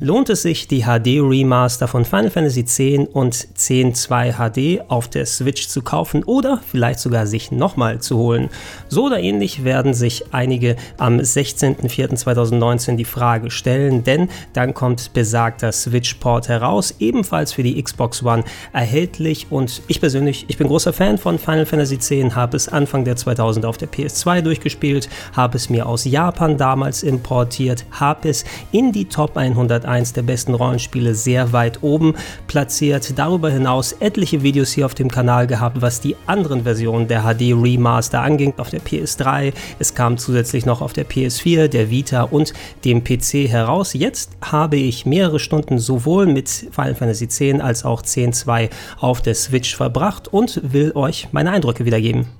Lohnt es sich, die HD-Remaster von Final Fantasy X und X-2 HD auf der Switch zu kaufen oder vielleicht sogar sich nochmal zu holen. So oder ähnlich werden sich einige am 16.04.2019 die Frage stellen, denn dann kommt besagter Switch-Port heraus, ebenfalls für die Xbox One erhältlich und ich persönlich, ich bin großer Fan von Final Fantasy X, habe es Anfang der 2000 auf der PS2 durchgespielt, habe es mir aus Japan damals importiert, habe es in die Top 100 eins der besten Rollenspiele sehr weit oben platziert. Darüber hinaus etliche Videos hier auf dem Kanal gehabt, was die anderen Versionen der HD Remaster anging auf der PS3. Es kam zusätzlich noch auf der PS4, der Vita und dem PC heraus. Jetzt habe ich mehrere Stunden sowohl mit Final Fantasy X als auch X-2 auf der Switch verbracht und will euch meine Eindrücke wiedergeben.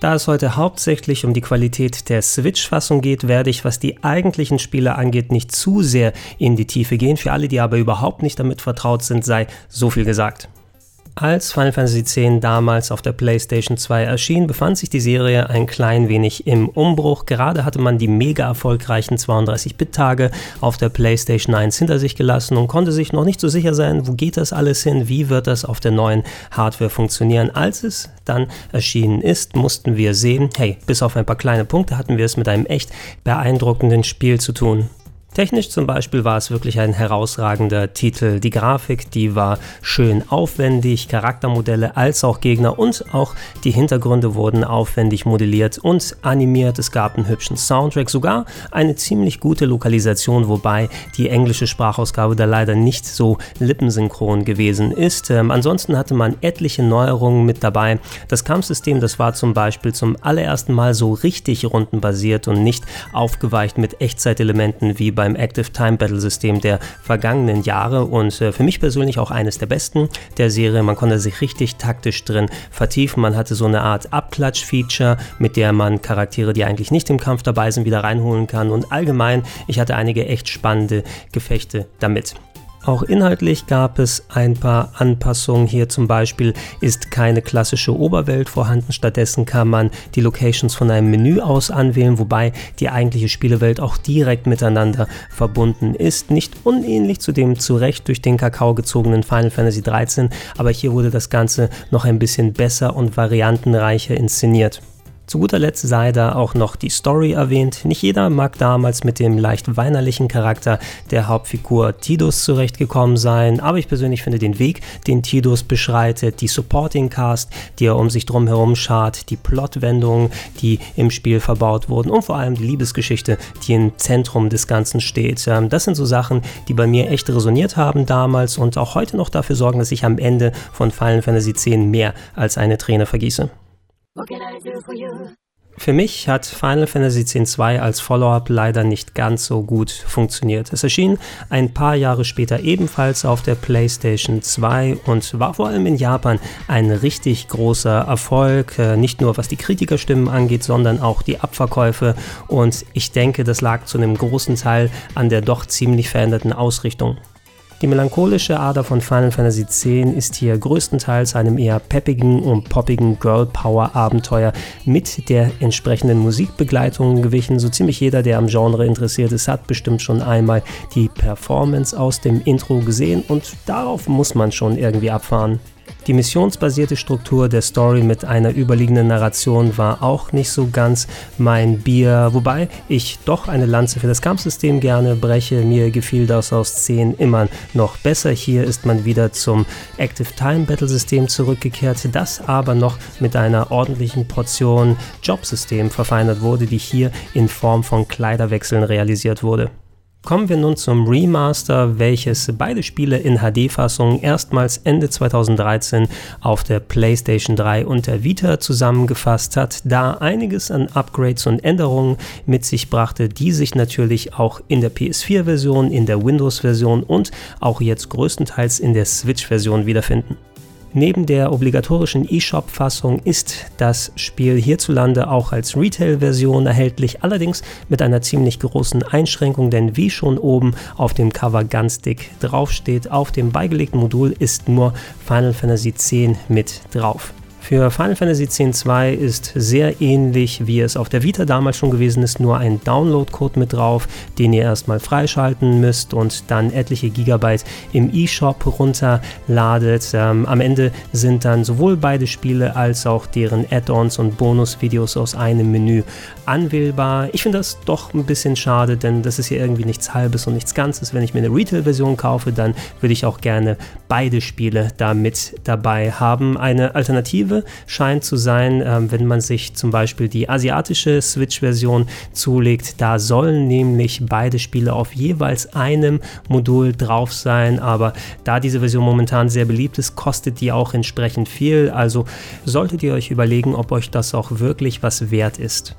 Da es heute hauptsächlich um die Qualität der Switch-Fassung geht, werde ich, was die eigentlichen Spiele angeht, nicht zu sehr in die Tiefe gehen. Für alle, die aber überhaupt nicht damit vertraut sind, sei so viel gesagt. Als Final Fantasy X damals auf der PlayStation 2 erschien, befand sich die Serie ein klein wenig im Umbruch. Gerade hatte man die mega erfolgreichen 32-Bit-Tage auf der PlayStation 1 hinter sich gelassen und konnte sich noch nicht so sicher sein, wo geht das alles hin, wie wird das auf der neuen Hardware funktionieren. Als es dann erschienen ist, mussten wir sehen, hey, bis auf ein paar kleine Punkte hatten wir es mit einem echt beeindruckenden Spiel zu tun. Technisch zum Beispiel war es wirklich ein herausragender Titel. Die Grafik, die war schön aufwendig, Charaktermodelle als auch Gegner und auch die Hintergründe wurden aufwendig modelliert und animiert. Es gab einen hübschen Soundtrack, sogar eine ziemlich gute Lokalisation, wobei die englische Sprachausgabe da leider nicht so lippensynchron gewesen ist. Ähm, ansonsten hatte man etliche Neuerungen mit dabei. Das Kampfsystem, das war zum Beispiel zum allerersten Mal so richtig rundenbasiert und nicht aufgeweicht mit Echtzeitelementen wie beim Active Time Battle System der vergangenen Jahre und äh, für mich persönlich auch eines der besten der Serie. Man konnte sich richtig taktisch drin vertiefen. Man hatte so eine Art Abklatsch-Feature, mit der man Charaktere, die eigentlich nicht im Kampf dabei sind, wieder reinholen kann. Und allgemein, ich hatte einige echt spannende Gefechte damit. Auch inhaltlich gab es ein paar Anpassungen. Hier zum Beispiel ist keine klassische Oberwelt vorhanden. Stattdessen kann man die Locations von einem Menü aus anwählen, wobei die eigentliche Spielewelt auch direkt miteinander verbunden ist. Nicht unähnlich zu dem zu Recht durch den Kakao gezogenen Final Fantasy XIII, aber hier wurde das Ganze noch ein bisschen besser und variantenreicher inszeniert. Zu guter Letzt sei da auch noch die Story erwähnt. Nicht jeder mag damals mit dem leicht weinerlichen Charakter der Hauptfigur Tidus zurechtgekommen sein, aber ich persönlich finde den Weg, den Tidus beschreitet, die Supporting Cast, die er um sich drum herum schart, die Plotwendungen, die im Spiel verbaut wurden und vor allem die Liebesgeschichte, die im Zentrum des Ganzen steht. Ähm, das sind so Sachen, die bei mir echt resoniert haben damals und auch heute noch dafür sorgen, dass ich am Ende von Final Fantasy X mehr als eine Träne vergieße. Für mich hat Final Fantasy X-2 als Follow-up leider nicht ganz so gut funktioniert. Es erschien ein paar Jahre später ebenfalls auf der PlayStation 2 und war vor allem in Japan ein richtig großer Erfolg, äh, nicht nur was die Kritikerstimmen angeht, sondern auch die Abverkäufe und ich denke, das lag zu einem großen Teil an der doch ziemlich veränderten Ausrichtung. Die melancholische Ader von Final Fantasy X ist hier größtenteils einem eher peppigen und poppigen Girl Power Abenteuer mit der entsprechenden Musikbegleitung gewichen. So ziemlich jeder, der am Genre interessiert ist, hat bestimmt schon einmal die Performance aus dem Intro gesehen und darauf muss man schon irgendwie abfahren. Die missionsbasierte Struktur der Story mit einer überliegenden Narration war auch nicht so ganz mein Bier, wobei ich doch eine Lanze für das Kampfsystem gerne breche. Mir gefiel das aus 10 immer noch besser. Hier ist man wieder zum Active Time Battle System zurückgekehrt, das aber noch mit einer ordentlichen Portion Jobsystem verfeinert wurde, die hier in Form von Kleiderwechseln realisiert wurde. Kommen wir nun zum Remaster, welches beide Spiele in HD-Fassung erstmals Ende 2013 auf der PlayStation 3 und der Vita zusammengefasst hat, da einiges an Upgrades und Änderungen mit sich brachte, die sich natürlich auch in der PS4-Version, in der Windows-Version und auch jetzt größtenteils in der Switch-Version wiederfinden. Neben der obligatorischen eShop-Fassung ist das Spiel hierzulande auch als Retail-Version erhältlich, allerdings mit einer ziemlich großen Einschränkung, denn wie schon oben auf dem Cover ganz dick draufsteht, auf dem beigelegten Modul ist nur Final Fantasy X mit drauf. Für Final Fantasy X-2 ist sehr ähnlich, wie es auf der Vita damals schon gewesen ist, nur ein Download-Code mit drauf, den ihr erstmal freischalten müsst und dann etliche Gigabyte im eShop runterladet. Ähm, am Ende sind dann sowohl beide Spiele als auch deren Add-ons und Bonusvideos aus einem Menü anwählbar. Ich finde das doch ein bisschen schade, denn das ist hier irgendwie nichts Halbes und nichts Ganzes. Wenn ich mir eine Retail-Version kaufe, dann würde ich auch gerne beide Spiele da mit dabei haben. Eine Alternative scheint zu sein, ähm, wenn man sich zum Beispiel die asiatische Switch-Version zulegt. Da sollen nämlich beide Spiele auf jeweils einem Modul drauf sein, aber da diese Version momentan sehr beliebt ist, kostet die auch entsprechend viel. Also solltet ihr euch überlegen, ob euch das auch wirklich was wert ist.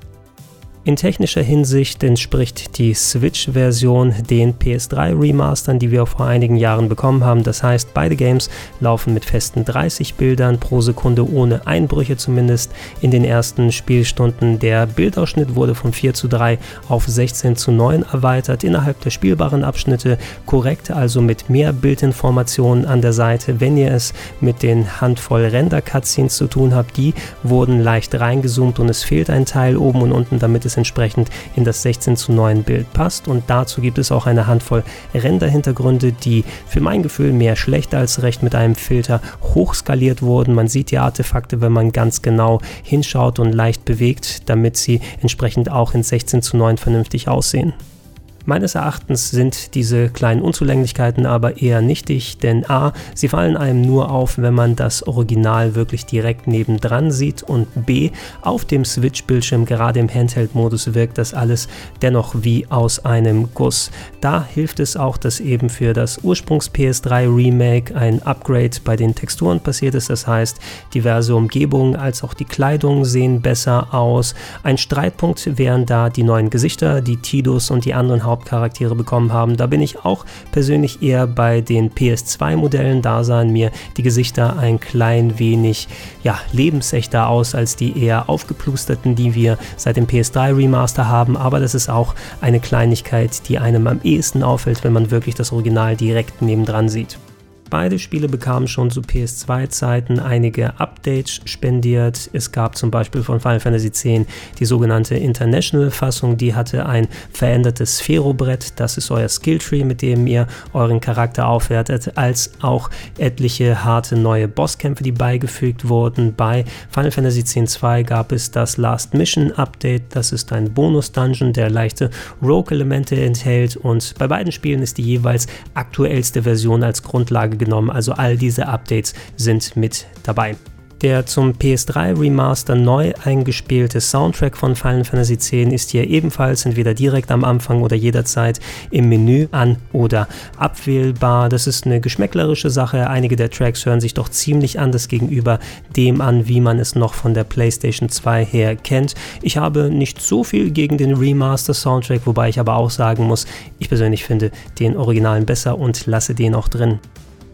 In technischer Hinsicht entspricht die Switch-Version den PS3-Remastern, die wir vor einigen Jahren bekommen haben. Das heißt, beide Games laufen mit festen 30 Bildern pro Sekunde ohne Einbrüche zumindest in den ersten Spielstunden. Der Bildausschnitt wurde von 4 zu 3 auf 16 zu 9 erweitert innerhalb der spielbaren Abschnitte, korrekt also mit mehr Bildinformationen an der Seite. Wenn ihr es mit den Handvoll Render-Cutscenes zu tun habt, die wurden leicht reingezoomt und es fehlt ein Teil oben und unten, damit es entsprechend in das 16 zu 9 Bild passt. Und dazu gibt es auch eine Handvoll Render-Hintergründe, die für mein Gefühl mehr schlecht als recht mit einem Filter hochskaliert wurden. Man sieht die Artefakte, wenn man ganz genau hinschaut und leicht bewegt, damit sie entsprechend auch in 16 zu 9 vernünftig aussehen. Meines Erachtens sind diese kleinen Unzulänglichkeiten aber eher nichtig, denn a, sie fallen einem nur auf, wenn man das Original wirklich direkt nebendran sieht und b, auf dem Switch-Bildschirm, gerade im Handheld-Modus, wirkt das alles dennoch wie aus einem Guss. Da hilft es auch, dass eben für das Ursprungs-PS3 Remake ein Upgrade bei den Texturen passiert ist, das heißt, diverse Umgebungen als auch die Kleidung sehen besser aus. Ein Streitpunkt wären da die neuen Gesichter, die Tidus und die anderen Haupt Hauptcharaktere bekommen haben. Da bin ich auch persönlich eher bei den PS2-Modellen. Da sahen mir die Gesichter ein klein wenig ja, lebensechter aus als die eher aufgeplusterten, die wir seit dem PS3 Remaster haben. Aber das ist auch eine Kleinigkeit, die einem am ehesten auffällt, wenn man wirklich das Original direkt nebendran sieht. Beide Spiele bekamen schon zu PS2-Zeiten einige Updates spendiert. Es gab zum Beispiel von Final Fantasy X die sogenannte International-Fassung, die hatte ein verändertes Sphärobrett, das ist euer Skilltree, mit dem ihr euren Charakter aufwertet, als auch etliche harte neue Bosskämpfe, die beigefügt wurden. Bei Final Fantasy X-2 gab es das Last Mission Update, das ist ein Bonus-Dungeon, der leichte Rogue-Elemente enthält und bei beiden Spielen ist die jeweils aktuellste Version als Grundlage genommen. Also all diese Updates sind mit dabei. Der zum PS3 Remaster neu eingespielte Soundtrack von Final Fantasy X ist hier ebenfalls entweder direkt am Anfang oder jederzeit im Menü an oder abwählbar. Das ist eine geschmäcklerische Sache. Einige der Tracks hören sich doch ziemlich anders gegenüber dem an, wie man es noch von der PlayStation 2 her kennt. Ich habe nicht so viel gegen den Remaster Soundtrack, wobei ich aber auch sagen muss, ich persönlich finde den Originalen besser und lasse den auch drin.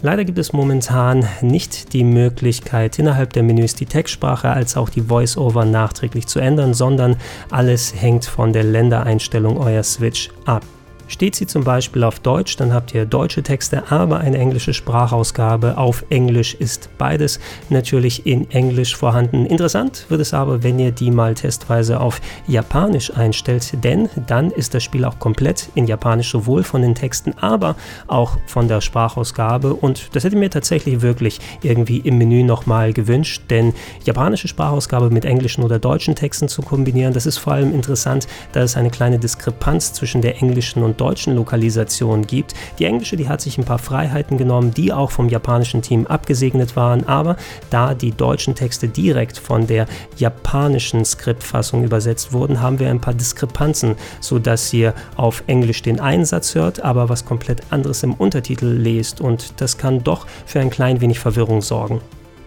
Leider gibt es momentan nicht die Möglichkeit, innerhalb der Menüs die Textsprache als auch die Voice-Over nachträglich zu ändern, sondern alles hängt von der Ländereinstellung eurer Switch ab. Steht sie zum Beispiel auf Deutsch, dann habt ihr deutsche Texte, aber eine englische Sprachausgabe auf Englisch ist beides natürlich in Englisch vorhanden. Interessant wird es aber, wenn ihr die mal testweise auf Japanisch einstellt, denn dann ist das Spiel auch komplett in Japanisch, sowohl von den Texten, aber auch von der Sprachausgabe. Und das hätte mir tatsächlich wirklich irgendwie im Menü nochmal gewünscht, denn japanische Sprachausgabe mit englischen oder deutschen Texten zu kombinieren, das ist vor allem interessant, da es eine kleine Diskrepanz zwischen der englischen und deutschen Lokalisation gibt. Die englische, die hat sich ein paar Freiheiten genommen, die auch vom japanischen Team abgesegnet waren, aber da die deutschen Texte direkt von der japanischen Skriptfassung übersetzt wurden, haben wir ein paar Diskrepanzen, sodass ihr auf Englisch den Einsatz hört, aber was komplett anderes im Untertitel lest und das kann doch für ein klein wenig Verwirrung sorgen.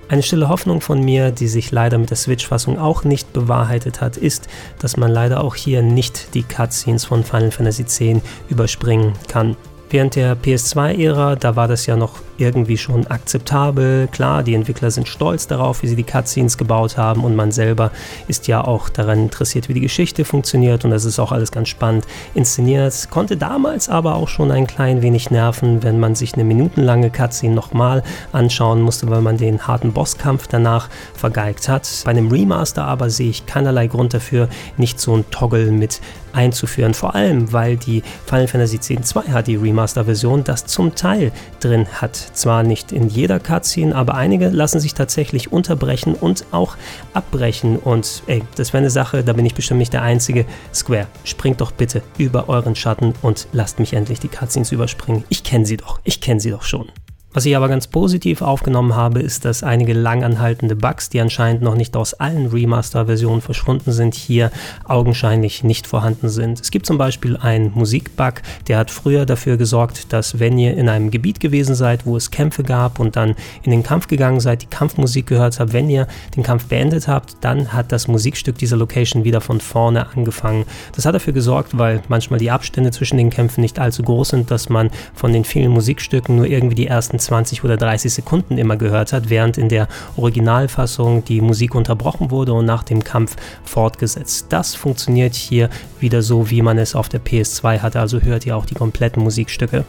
Eine stille Hoffnung von mir, die sich leider mit der Switch-Fassung auch nicht bewahrheitet hat, ist, dass man leider auch hier nicht die Cutscenes von Final Fantasy X überspringen kann. Während der PS2-Ära, da war das ja noch irgendwie schon akzeptabel. Klar, die Entwickler sind stolz darauf, wie sie die Cutscenes gebaut haben und man selber ist ja auch daran interessiert, wie die Geschichte funktioniert und das ist auch alles ganz spannend inszeniert. Konnte damals aber auch schon ein klein wenig nerven, wenn man sich eine minutenlange Cutscene nochmal anschauen musste, weil man den harten Bosskampf danach vergeigt hat. Bei einem Remaster aber sehe ich keinerlei Grund dafür, nicht so ein Toggle mit einzuführen. Vor allem, weil die Final Fantasy X-2 HD Remaster Version das zum Teil drin hat. Zwar nicht in jeder Cutscene, aber einige lassen sich tatsächlich unterbrechen und auch abbrechen. Und ey, das wäre eine Sache, da bin ich bestimmt nicht der Einzige. Square, springt doch bitte über euren Schatten und lasst mich endlich die Cutscenes überspringen. Ich kenne sie doch, ich kenne sie doch schon. Was ich aber ganz positiv aufgenommen habe, ist, dass einige langanhaltende Bugs, die anscheinend noch nicht aus allen Remaster-Versionen verschwunden sind, hier augenscheinlich nicht vorhanden sind. Es gibt zum Beispiel einen Musikbug, der hat früher dafür gesorgt, dass wenn ihr in einem Gebiet gewesen seid, wo es Kämpfe gab und dann in den Kampf gegangen seid, die Kampfmusik gehört habt, wenn ihr den Kampf beendet habt, dann hat das Musikstück dieser Location wieder von vorne angefangen. Das hat dafür gesorgt, weil manchmal die Abstände zwischen den Kämpfen nicht allzu groß sind, dass man von den vielen Musikstücken nur irgendwie die ersten ersten 20 oder 30 Sekunden immer gehört hat, während in der Originalfassung die Musik unterbrochen wurde und nach dem Kampf fortgesetzt. Das funktioniert hier wieder so, wie man es auf der PS2 hatte, also hört ihr auch die kompletten Musikstücke.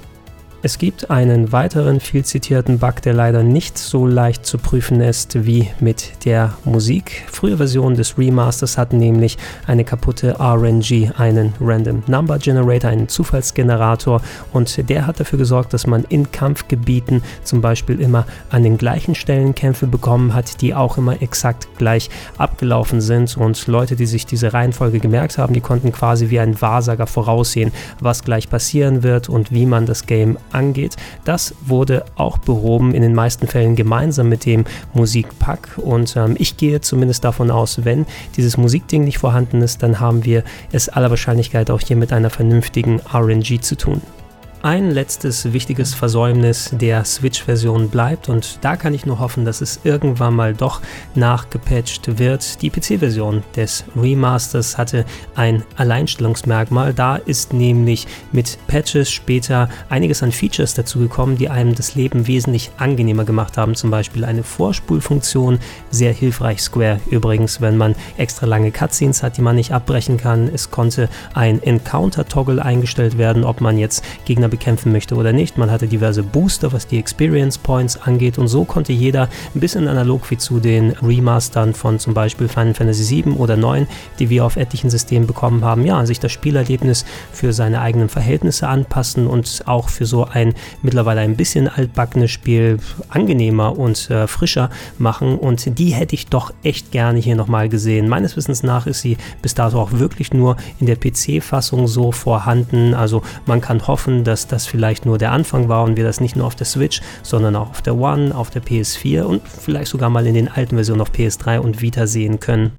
Es gibt einen weiteren viel zitierten Bug, der leider nicht so leicht zu prüfen ist wie mit der Musik. Frühe Versionen des Remasters hatten nämlich eine kaputte RNG, einen Random Number Generator, einen Zufallsgenerator und der hat dafür gesorgt, dass man in Kampfgebieten zum Beispiel immer an den gleichen Stellen Kämpfe bekommen hat, die auch immer exakt gleich abgelaufen sind und Leute, die sich diese Reihenfolge gemerkt haben, die konnten quasi wie ein Wahrsager voraussehen, was gleich passieren wird und wie man das Game angeht. Das wurde auch behoben, in den meisten Fällen gemeinsam mit dem Musikpack. Und ähm, ich gehe zumindest davon aus, wenn dieses Musikding nicht vorhanden ist, dann haben wir es aller Wahrscheinlichkeit auch hier mit einer vernünftigen RNG zu tun. Ein letztes wichtiges Versäumnis der Switch-Version bleibt und da kann ich nur hoffen, dass es irgendwann mal doch nachgepatcht wird. Die PC-Version des Remasters hatte ein Alleinstellungsmerkmal. Da ist nämlich mit Patches später einiges an Features dazugekommen, die einem das Leben wesentlich angenehmer gemacht haben. Zum Beispiel eine Vorspulfunktion, sehr hilfreich Square übrigens, wenn man extra lange Cutscenes hat, die man nicht abbrechen kann. Es konnte ein Encounter-Toggle eingestellt werden, ob man jetzt Gegner bekämpfen möchte oder nicht. Man hatte diverse Booster, was die Experience Points angeht und so konnte jeder ein bisschen analog wie zu den Remastern von zum Beispiel Final Fantasy VII oder 9, die wir auf etlichen Systemen bekommen haben, ja, sich das Spielerlebnis für seine eigenen Verhältnisse anpassen und auch für so ein mittlerweile ein bisschen altbackenes Spiel angenehmer und äh, frischer machen und die hätte ich doch echt gerne hier nochmal gesehen. Meines Wissens nach ist sie bis dato auch wirklich nur in der PC-Fassung so vorhanden, also man kann hoffen, dass dass das vielleicht nur der Anfang war und wir das nicht nur auf der Switch, sondern auch auf der One, auf der PS4 und vielleicht sogar mal in den alten Versionen auf PS3 und Vita sehen können.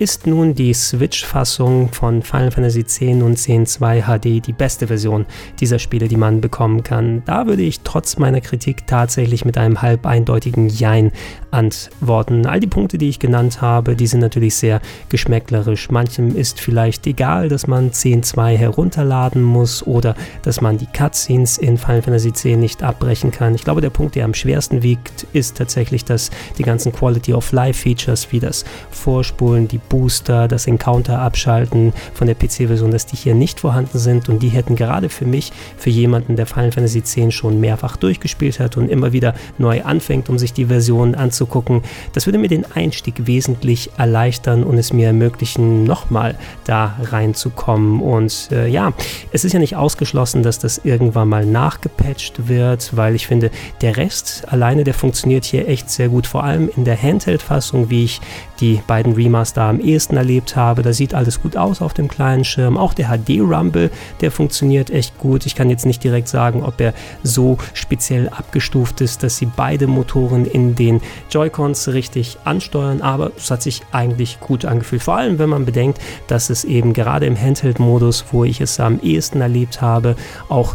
Ist nun die Switch-Fassung von Final Fantasy X und X2 HD die beste Version dieser Spiele, die man bekommen kann? Da würde ich trotz meiner Kritik tatsächlich mit einem halb eindeutigen Jein antworten. All die Punkte, die ich genannt habe, die sind natürlich sehr geschmäcklerisch. Manchem ist vielleicht egal, dass man 10.2 herunterladen muss oder dass man die Cutscenes in Final Fantasy X nicht abbrechen kann. Ich glaube, der Punkt, der am schwersten wiegt, ist tatsächlich, dass die ganzen Quality of Life Features wie das Vorspulen, die Booster, das Encounter abschalten von der PC-Version, dass die hier nicht vorhanden sind und die hätten gerade für mich, für jemanden, der Final Fantasy X schon mehrfach durchgespielt hat und immer wieder neu anfängt, um sich die Version anzugucken, das würde mir den Einstieg wesentlich erleichtern und es mir ermöglichen, nochmal da reinzukommen. Und äh, ja, es ist ja nicht ausgeschlossen, dass das irgendwann mal nachgepatcht wird, weil ich finde, der Rest alleine, der funktioniert hier echt sehr gut, vor allem in der Handheld-Fassung, wie ich die beiden Remaster am ehesten erlebt habe. Da sieht alles gut aus auf dem kleinen Schirm. Auch der HD-Rumble, der funktioniert echt gut. Ich kann jetzt nicht direkt sagen, ob er so speziell abgestuft ist, dass sie beide Motoren in den Joy-Cons richtig ansteuern, aber es hat sich eigentlich gut angefühlt. Vor allem, wenn man bedenkt, dass es eben gerade im Handheld-Modus, wo ich es am ehesten erlebt habe, auch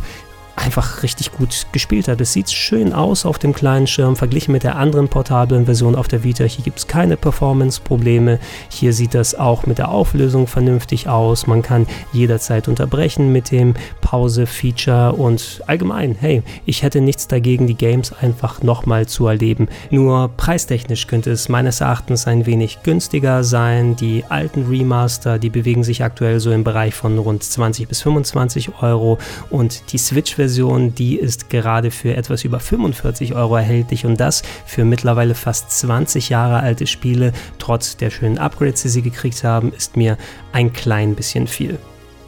einfach richtig gut gespielt hat. Es sieht schön aus auf dem kleinen Schirm, verglichen mit der anderen portablen Version auf der Vita. Hier gibt es keine Performance-Probleme. Hier sieht das auch mit der Auflösung vernünftig aus. Man kann jederzeit unterbrechen mit dem Pause-Feature und allgemein, hey, ich hätte nichts dagegen, die Games einfach nochmal zu erleben. Nur preistechnisch könnte es meines Erachtens ein wenig günstiger sein. Die alten Remaster, die bewegen sich aktuell so im Bereich von rund 20 bis 25 Euro und die Switch-Version, die ist gerade für etwas über 45 Euro erhältlich und das für mittlerweile fast 20 Jahre alte Spiele. Trotz der schönen Upgrades, die sie gekriegt haben, ist mir ein klein bisschen viel.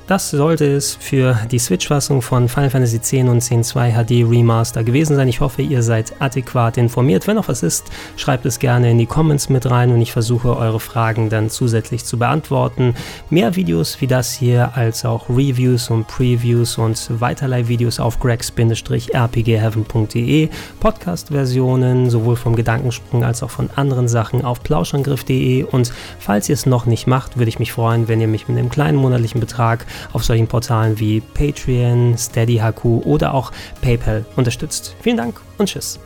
Das sollte es für die Switch-Fassung von Final Fantasy X und X-2 HD Remaster gewesen sein. Ich hoffe, ihr seid adäquat informiert. Wenn noch was ist, schreibt es gerne in die Comments mit rein und ich versuche eure Fragen dann zusätzlich zu beantworten. Mehr Videos wie das hier, als auch Reviews und Previews und weiterlei Videos auf gregs-rpgheaven.de, Podcast-Versionen sowohl vom Gedankensprung als auch von anderen Sachen auf plauschangriff.de und falls ihr es noch nicht macht, würde ich mich freuen, wenn ihr mich mit einem kleinen monatlichen Betrag auf solchen Portalen wie Patreon, SteadyHQ oder auch PayPal unterstützt. Vielen Dank und tschüss.